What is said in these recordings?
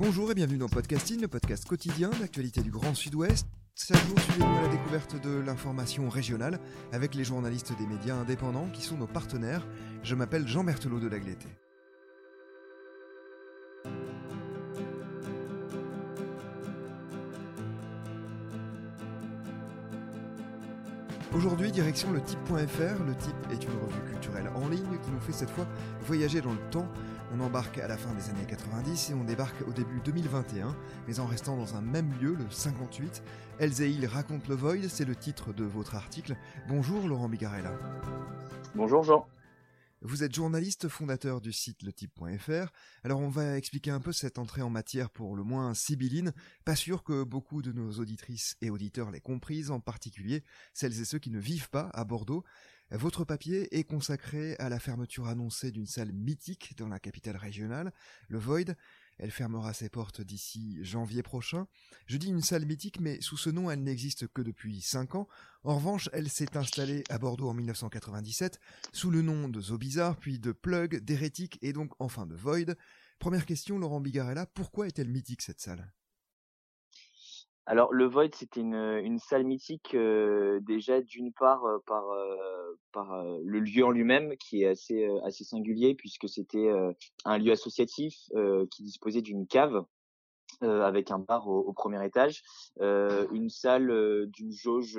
Bonjour et bienvenue dans Podcasting, le podcast quotidien d'actualité du Grand Sud-Ouest. Chaque jour, suivez-nous la découverte de l'information régionale avec les journalistes des médias indépendants qui sont nos partenaires. Je m'appelle Jean Berthelot de Lagleté. Aujourd'hui, direction le type.fr. Le type est une revue culturelle en ligne qui nous fait cette fois voyager dans le temps. On embarque à la fin des années 90 et on débarque au début 2021, mais en restant dans un même lieu, le 58. Elzeil raconte le Void, c'est le titre de votre article. Bonjour Laurent Bigarella. Bonjour Jean. Vous êtes journaliste fondateur du site letype.fr. Alors on va expliquer un peu cette entrée en matière pour le moins sibylline. Pas sûr que beaucoup de nos auditrices et auditeurs l'aient comprise, en particulier celles et ceux qui ne vivent pas à Bordeaux. Votre papier est consacré à la fermeture annoncée d'une salle mythique dans la capitale régionale, le Void. Elle fermera ses portes d'ici janvier prochain. Je dis une salle mythique, mais sous ce nom, elle n'existe que depuis 5 ans. En revanche, elle s'est installée à Bordeaux en 1997, sous le nom de Zobizarre, puis de Plug, d'Hérétique et donc enfin de Void. Première question, Laurent Bigarella, pourquoi est-elle mythique cette salle? Alors le Void, c'était une, une salle mythique euh, déjà d'une part euh, par euh, par le lieu en lui-même qui est assez assez singulier puisque c'était un lieu associatif qui disposait d'une cave avec un bar au, au premier étage, une salle d'une jauge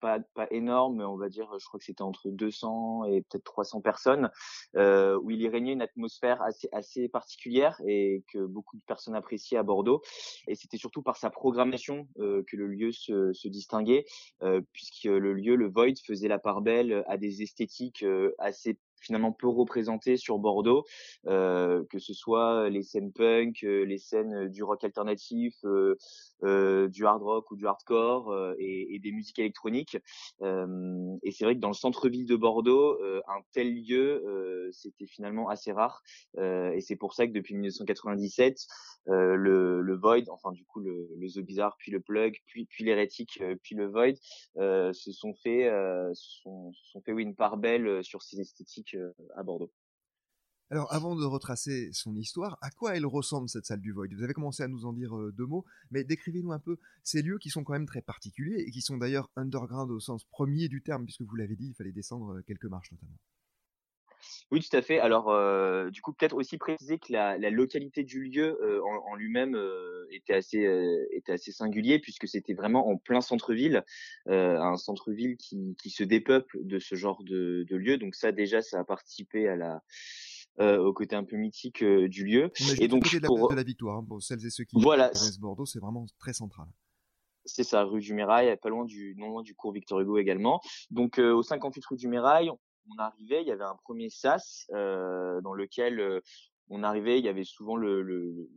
pas, pas énorme, mais on va dire, je crois que c'était entre 200 et peut-être 300 personnes, euh, où il y régnait une atmosphère assez, assez particulière et que beaucoup de personnes appréciaient à Bordeaux. Et c'était surtout par sa programmation euh, que le lieu se, se distinguait, euh, puisque le lieu, le Void, faisait la part belle à des esthétiques euh, assez finalement peu représentées sur Bordeaux, euh, que ce soit les scènes punk, euh, les scènes du rock alternatif, euh, euh du hard rock ou du hardcore et, et, des musiques électroniques. et c'est vrai que dans le centre-ville de Bordeaux, un tel lieu, c'était finalement assez rare. et c'est pour ça que depuis 1997, le, le, Void, enfin du coup le, le The Bizarre, puis le Plug, puis, puis l'Hérétique, puis le Void, se sont fait, se sont, sont fait oui, une part belle sur ces esthétiques euh, à Bordeaux. Alors, avant de retracer son histoire, à quoi elle ressemble cette salle du Void? Vous avez commencé à nous en dire euh, deux mots, mais décrivez-nous un peu ces lieux qui sont quand même très particuliers et qui sont d'ailleurs underground au sens premier du terme, puisque vous l'avez dit, il fallait descendre euh, quelques marches notamment. Oui, tout à fait. Alors, euh, du coup, peut-être aussi préciser que la, la localité du lieu euh, en, en lui-même euh, était assez était assez singulier puisque c'était vraiment en plein centre-ville, un centre-ville qui, qui se dépeuple de ce genre de, de lieu. Donc ça, déjà, ça a participé à la au côté un peu mythique du lieu. et donc de la, pour... de la victoire, hein, pour celles et ceux qui voilà. connaissent Bordeaux, c'est vraiment très central. C'est ça, rue du Mirail, pas loin du non loin du cours Victor Hugo également. Donc au 58 rue du Mirail, on arrivait, il y avait un premier sas euh, dans lequel euh, on arrivait, il y avait souvent le,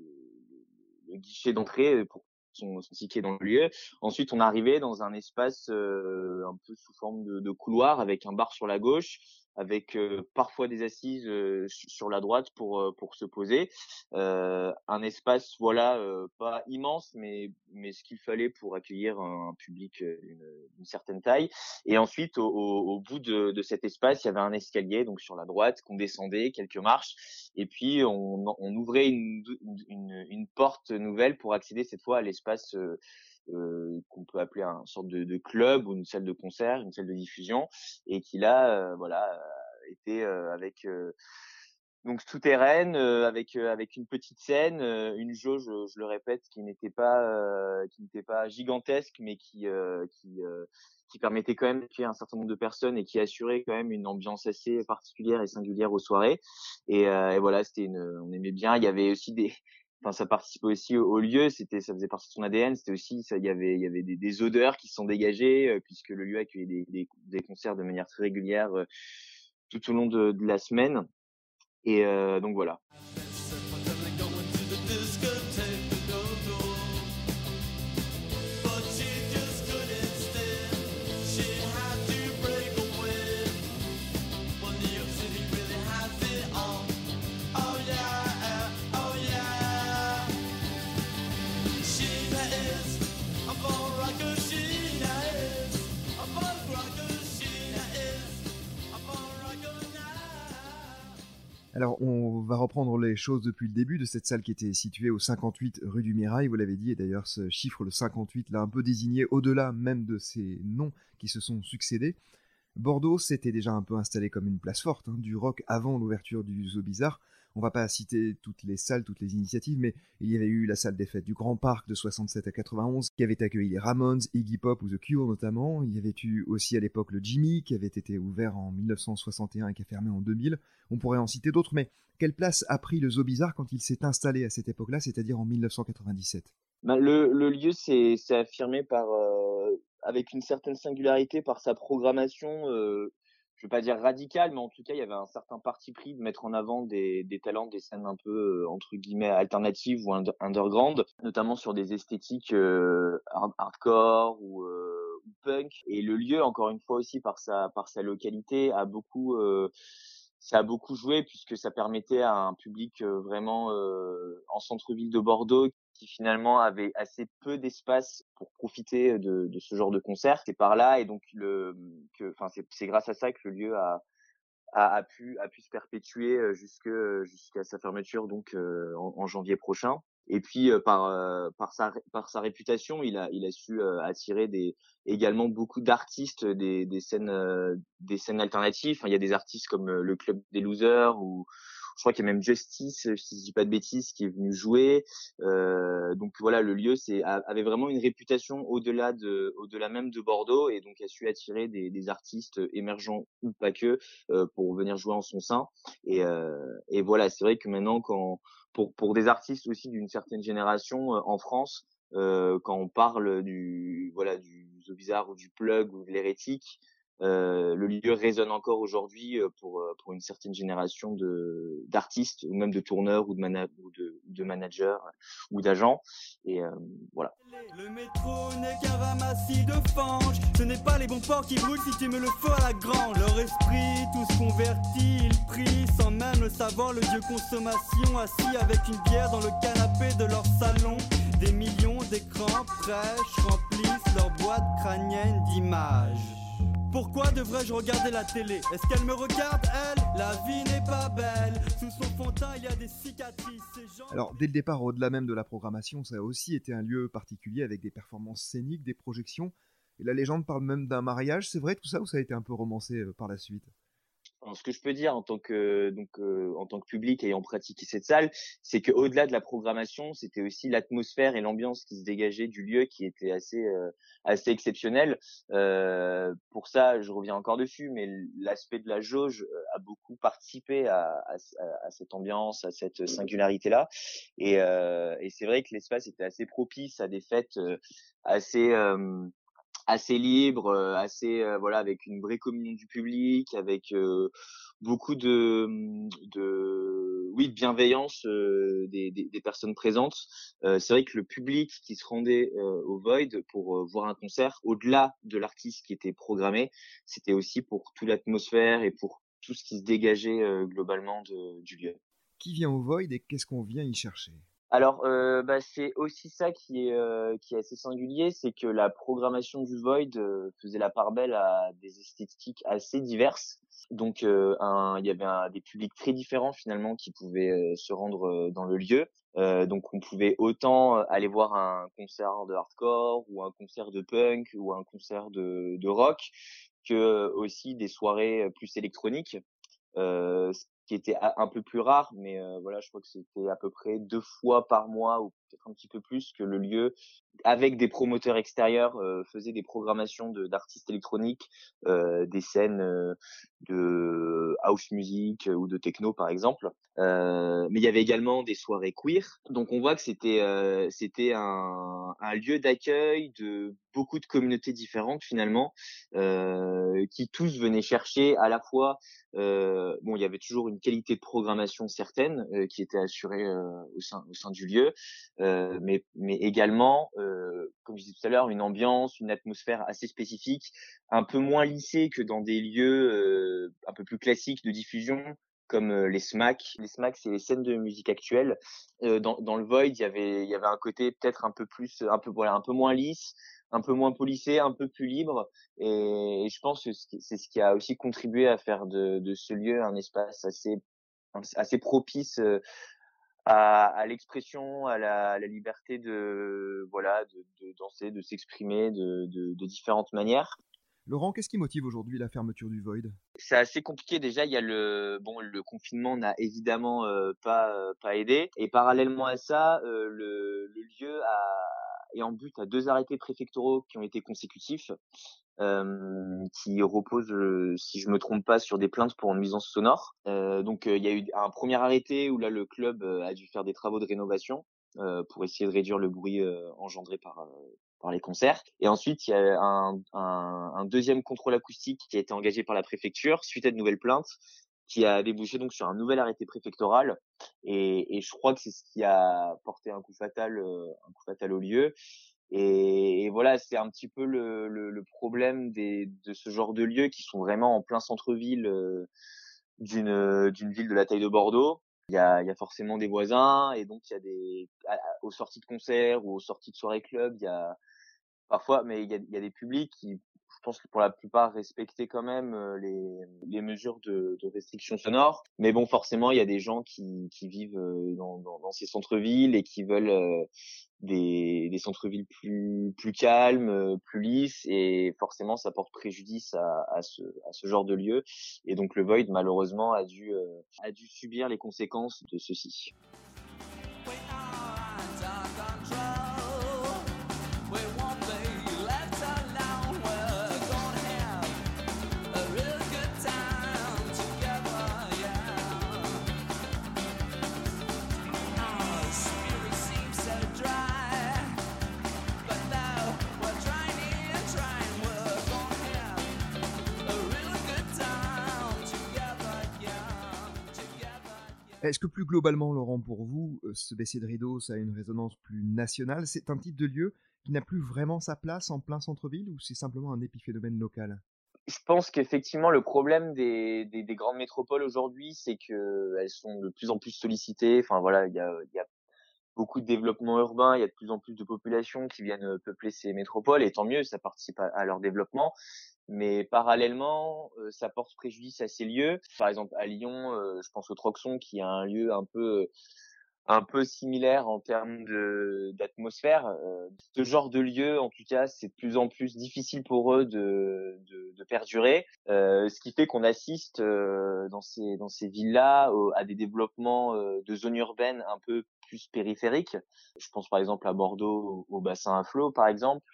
guichet d'entrée pour son, son, ticket dans le lieu. Ensuite, on arrivait dans un espace euh, un peu sous forme de, de, couloir avec un bar sur la gauche, avec euh, parfois des assises euh, sur la droite pour pour se poser. Un espace voilà pas immense mais mais ce qu'il fallait pour accueillir un, public d'une certaine taille. Et ensuite au, au, bout de, de, cet espace il y avait un escalier donc sur la droite qu'on descendait quelques marches. Et puis on, on ouvrait une, une, une porte nouvelle pour accéder cette fois à l'espace qu'on peut appeler un sorte de, de, club ou une salle de concert, une salle de diffusion, et qui là, euh, voilà, était euh, avec donc souterraine avec avec une petite scène, une jauge, je, le répète, qui n'était pas qui n'était pas gigantesque, mais qui qui qui permettait quand même d'accueillir un certain nombre de personnes et qui assurait quand même une ambiance assez particulière et singulière aux soirées. Et, et voilà, c'était une, on aimait bien. Il y avait aussi des enfin ça participait aussi au, lieu c'était ça faisait partie de son ADN c'était aussi ça il y avait il y avait des, odeurs qui se sont dégagées euh, puisque le lieu accueillait des, concerts de manière très régulière euh, tout au long de, de, la semaine Et donc voilà. Alors, on va reprendre les choses depuis le début de cette salle qui était située au 58 rue du Mirail, vous l'avez dit, et d'ailleurs ce chiffre, le 58, l'a un peu désigné au-delà même de ces noms qui se sont succédés. Bordeaux s'était déjà un peu installé comme une place forte hein, du rock avant l'ouverture du Zoo Bizarre, on va pas citer toutes les salles, toutes les initiatives, mais il y avait eu la salle des fêtes du Grand Parc de 67 à 91, qui avait accueilli les Ramones, Iggy Pop ou The Cure notamment. Il y avait eu aussi à l'époque le Jimmy, qui avait été ouvert en 1961 et qui a fermé en 2000. On pourrait en citer d'autres, mais quelle place a pris le Zoo Bizarre quand il s'est installé à cette époque-là, c'est-à-dire en 1997 bah, le, lieu s'est affirmé par, euh, avec une certaine singularité par sa programmation euh, je veux pas dire radical, mais en tout cas, il y avait un certain parti pris de mettre en avant des, des talents, des scènes un peu euh, entre guillemets alternatives ou underground, notamment sur des esthétiques euh, hardcore ou, euh, punk. Et le lieu, encore une fois aussi par sa par sa localité, a beaucoup ça a beaucoup joué puisque ça permettait à un public vraiment en centre-ville de Bordeaux qui finalement avait assez peu d'espace pour profiter de, de, ce genre de concert. C'est par là et donc le que enfin c'est grâce à ça que le lieu a a, a pu a pu se perpétuer jusque jusqu'à sa fermeture donc en, janvier prochain. Et puis par par sa par sa réputation, il a il a su attirer des également beaucoup d'artistes des des scènes des scènes alternatives. Enfin, il y a des artistes comme le club des losers ou je crois qu'il y a même Justice, si je dis pas de bêtises, qui est venu jouer. Euh, donc voilà, le lieu c'est avait vraiment une réputation au-delà de, au-delà même de Bordeaux et donc a su attirer des, des artistes émergents ou pas que euh, pour venir jouer en son sein. Et, euh, et voilà, c'est vrai que maintenant quand pour pour des artistes aussi d'une certaine génération euh, en France, euh, quand on parle du voilà du The Bizarre ou du Plug ou de l'hérétique, euh, le lieu résonne encore aujourd'hui euh, pour euh, pour une certaine génération de d'artistes ou même de tourneurs ou de ou de, de managers ou d'agents et voilà. Le métro n'est qu'un ramassis de fange, ce n'est pas les bons porcs qui brûlent si tu me le fais à la grande. Leur esprit tous convertis, ils prient sans même le savoir le dieu consommation assis avec une bière dans le canapé de leur salon. Des millions d'écrans fraîches remplissent leur boîte crânienne d'images. Pourquoi devrais-je regarder la télé? Est-ce qu'elle me regarde, elle? La vie n'est pas belle. Sous son fond il y a des cicatrices. Alors, dès le départ, au-delà même de la programmation, ça a aussi été un lieu particulier avec des performances scéniques, des projections. Et la légende parle même d'un mariage. C'est vrai tout ça ou ça a été un peu romancé euh, par la suite? Ce que je peux dire en tant que donc euh, en tant que public ayant pratiqué cette salle, c'est que au-delà de la programmation, c'était aussi l'atmosphère et l'ambiance qui se dégageait du lieu qui était assez euh, assez exceptionnel. Euh, pour ça, je reviens encore dessus, mais l'aspect de la jauge a beaucoup participé à, à, à cette ambiance, à cette singularité là. Et, et c'est vrai que l'espace était assez propice à des fêtes assez assez libre, euh, assez euh, voilà avec une vraie communion du public, avec euh, beaucoup de, mmh, de oui de bienveillance des, des, des, personnes présentes. c'est vrai que le public qui se rendait au Void pour voir un concert, au-delà de l'artiste qui était programmé, c'était aussi pour toute l'atmosphère et pour tout ce qui se dégageait globalement de, du lieu. Qui vient au Void et qu'est-ce qu'on vient y chercher? Alors, euh, bah, c'est aussi ça qui est euh, qui est assez singulier, c'est que la programmation du Void faisait la part belle à des esthétiques assez diverses. Donc, un, il y avait des publics très différents finalement qui pouvaient se rendre dans le lieu. donc, on pouvait autant aller voir un concert de hardcore ou un concert de punk ou un concert de, de rock que aussi des soirées plus électroniques. Euh, qui était un peu plus rare, mais euh, voilà, je crois que c'était à peu près deux fois par mois ou peut-être un petit peu plus que le lieu, avec des promoteurs extérieurs, euh, faisait des programmations d'artistes électroniques, euh, des scènes de house music ou de techno par exemple. Euh, mais il y avait également des soirées queer. Donc on voit que c'était euh, c'était un, un lieu d'accueil de beaucoup de communautés différentes finalement, euh, qui tous venaient chercher à la fois euh, bon, il y avait toujours une qualité de programmation certaine euh, qui était assurée euh, au sein au sein du lieu, euh, mais mais également, comme je disais tout à l'heure, une ambiance, une atmosphère assez spécifique, un peu moins lissée que dans des lieux un peu plus classiques de diffusion comme les SMAC. Les SMAC, c'est les scènes de musique actuelle. dans, dans le Void, il y avait il y avait un côté peut-être un peu plus un peu voilà un peu moins lisse un peu moins policé, un peu plus libre. Et, je pense que c'est ce qui a aussi contribué à faire de, de ce lieu un espace assez, assez propice euh, à, à l'expression, à la, à la, liberté de, voilà, de, de danser, de s'exprimer de, de, de différentes manières. Laurent, qu'est-ce qui motive aujourd'hui la fermeture du Void? C'est assez compliqué déjà. Il y a le bon, le confinement n'a évidemment euh, pas euh, pas aidé. Et parallèlement à ça, euh, le, le, lieu a, et en but à deux arrêtés préfectoraux qui ont été consécutifs, euh, qui reposent, si je me trompe pas, sur des plaintes pour nuisance sonore. Euh, donc il y a eu un premier arrêté où là le club a dû faire des travaux de rénovation pour essayer de réduire le bruit engendré par par les concerts. Et ensuite, il y a un, un, un, deuxième contrôle acoustique qui a été engagé par la préfecture suite à de nouvelles plaintes qui a débouché donc sur un nouvel arrêté préfectoral. Et, et je crois que c'est ce qui a porté un coup fatal euh, un coup fatal au lieu. Et, voilà c'est un petit peu le, le, le, problème des, de ce genre de lieux qui sont vraiment en plein centre-ville euh, d'une d'une ville de la taille de Bordeaux. Il y a, y a forcément des voisins et donc il y a des aux sorties de concerts ou aux sorties de soirées club il y a parfois mais il y a, y a des publics qui pense que pour la plupart respecter quand même euh, les, les mesures de, de restriction sonore. Mais bon, forcément, il y a des gens qui, qui vivent euh, dans, dans, dans ces centres-villes et qui veulent euh, des, des centres-villes plus, plus calmes, plus lisses, et forcément, ça porte préjudice à, à, ce, à ce genre de lieu. Et donc, le Void, malheureusement, a dû, a dû subir les conséquences de ceci. Est-ce que plus globalement, Laurent, pour vous, euh, ce baissier de rideau, ça a une résonance plus nationale? C'est un type de lieu qui n'a plus vraiment sa place en plein centre-ville ou c'est simplement un épiphénomène local? Je pense qu'effectivement le problème des, des, des grandes métropoles aujourd'hui, c'est que elles sont de plus en plus sollicitées. Enfin voilà, il y a, beaucoup de développement urbain, il y a de plus en plus de populations qui viennent peupler ces métropoles, et tant mieux, ça participe à, à leur développement mais parallèlement, euh, ça porte préjudice à ces lieux. Par exemple, à Lyon, euh, je pense au Troxon, qui est un lieu un peu un peu similaire en termes de d'atmosphère. Euh, ce genre de lieu, en tout cas, c'est de plus en plus difficile pour eux de de, de perdurer, ce qui fait qu'on assiste dans ces dans ces villes-là à des développements de zones urbaines un peu plus périphériques. Je pense par exemple à Bordeaux, au bassin à flot, par exemple,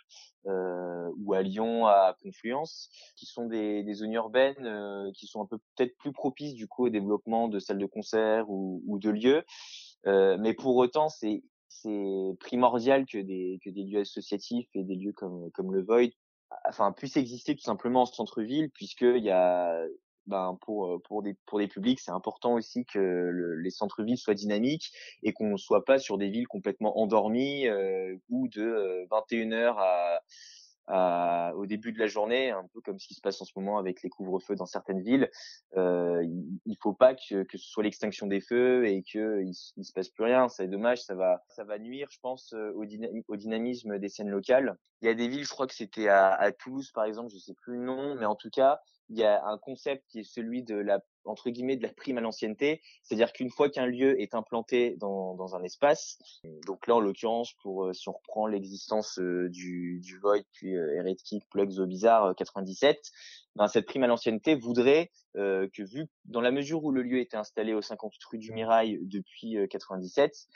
euh, ou à Lyon à Confluence, qui sont des, des zones urbaines euh, qui sont un peu peut-être plus propices du coup au développement de salles de concert ou, ou de lieux. Mais pour autant, c'est c'est primordial que des que des lieux associatifs et des lieux comme comme le Void enfin puissent exister tout simplement en centre-ville puisqu'il y a ben pour pour des pour des publics, c'est important aussi que le, les centres-villes soient dynamiques et qu'on ne soit pas sur des villes complètement endormies euh, ou de 21h euh, à à, au début de la journée, un peu comme ce qui se passe en ce moment avec les couvre-feux dans certaines villes. Euh, il, faut pas que, que ce soit l'extinction des feux et que il, se passe plus rien. C'est dommage, ça va, ça va nuire, je pense, au, au, dynamisme des scènes locales. Il y a des villes, je crois que c'était à, à Toulouse, par exemple, je sais plus le nom, mais en tout cas, il y a un concept qui est celui de la entre guillemets de la prime à l'ancienneté, c'est-à-dire qu'une fois qu'un lieu est implanté dans, dans un espace, donc là en l'occurrence pour euh, si on reprend l'existence euh, du, du Void puis euh, Heretic Plugs au Bizarre 97, ben, cette prime à l'ancienneté voudrait que vu dans la mesure où le lieu était installé au 58 rue du Mirail depuis 97,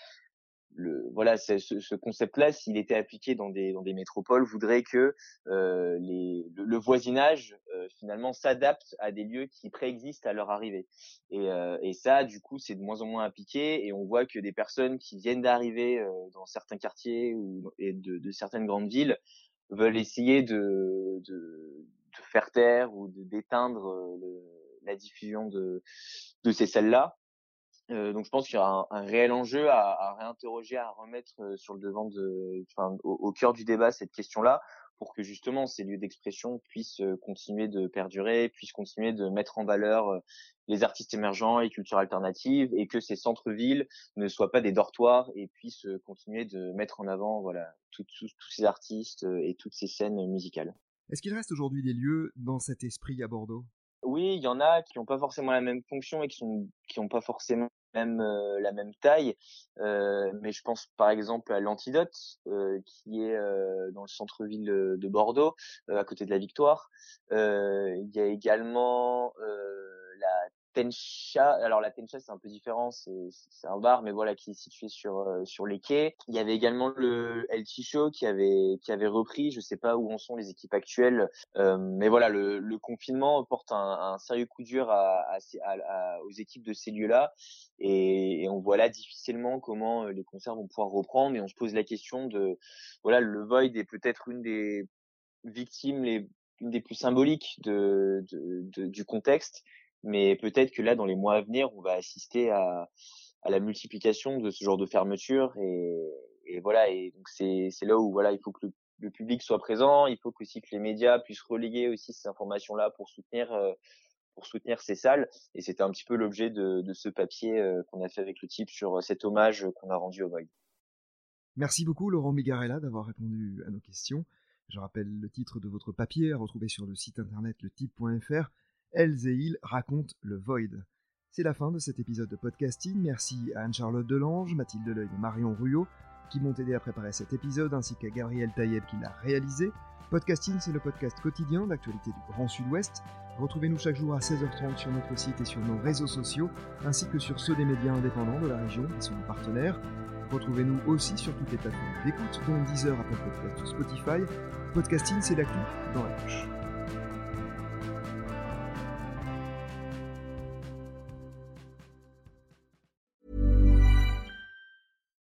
le voilà ce, ce concept-là, s'il était appliqué dans des dans des métropoles, voudrait que euh, les le, voisinage euh, finalement s'adapte à des lieux qui préexistent à leur arrivée. Et, euh, et ça, du coup, c'est de moins en moins appliqué. Et on voit que des personnes qui viennent d'arriver euh, dans certains quartiers ou et de, de, certaines grandes villes veulent essayer de, de, de faire taire ou d'éteindre la diffusion de de ces celles-là euh, donc je pense qu'il y a un, réel enjeu à, à, réinterroger, à remettre euh, sur le devant de, enfin, au, cœur du débat cette question-là, pour que justement ces lieux d'expression puissent euh, continuer de perdurer, puissent continuer de mettre en valeur les artistes émergents et cultures alternatives, et que ces centres-villes ne soient pas des dortoirs et puissent continuer de mettre en avant voilà tous ces artistes et toutes ces scènes musicales. Est-ce qu'il reste aujourd'hui des lieux dans cet esprit à Bordeaux? Oui, il y en a qui n'ont pas forcément la même fonction et qui sont qui n'ont pas forcément même euh, la même taille, euh, mais je pense par exemple à l'Antidote euh, qui est dans le centre-ville de Bordeaux, à côté de la Victoire. il y a également la Tencha, alors la Tencha c'est un peu différent, c'est un bar mais voilà qui est situé sur euh, sur les quais. Il y avait également le El Chicho qui avait qui avait repris, je sais pas où en sont les équipes actuelles, euh, mais voilà le, le confinement porte un, un, sérieux coup dur à, à, à, aux équipes de ces lieux-là et, et, on voit là difficilement comment euh, les concerts vont pouvoir reprendre et on se pose la question de voilà le Void est peut-être une des victimes les une des plus symboliques de, de, de, du contexte mais peut-être que là, dans les mois à venir, on va assister à, à la multiplication de ce genre de fermeture et, et voilà. Et donc c'est là où voilà, il faut que le, public soit présent, il faut aussi que les médias puissent relayer aussi ces informations-là pour soutenir euh, pour soutenir ces salles. Et c'était un petit peu l'objet de, de ce papier euh, qu'on a fait avec le type sur cet hommage qu'on a rendu au Void. Merci beaucoup Laurent Migarella d'avoir répondu à nos questions. Je rappelle le titre de votre papier à retrouver sur le site internet letype.fr elles et ils racontent le Void. C'est la fin de cet épisode de podcasting. Merci à Anne-Charlotte Delange, Mathilde Deleuil et Marion Ruot qui m'ont aidé à préparer cet épisode, ainsi qu'à Gabriel Taïeb qui l'a réalisé. Podcasting, c'est le podcast quotidien d'actualité du Grand Sud-Ouest. Retrouvez-nous chaque jour à 16h30 sur notre site et sur nos réseaux sociaux, ainsi que sur ceux des médias indépendants de la région qui sont nos partenaires. Retrouvez-nous aussi sur toutes les plateformes d'écoute, dont Deezer, Apple Podcast ou Spotify. Podcasting, c'est l'actu dans la poche.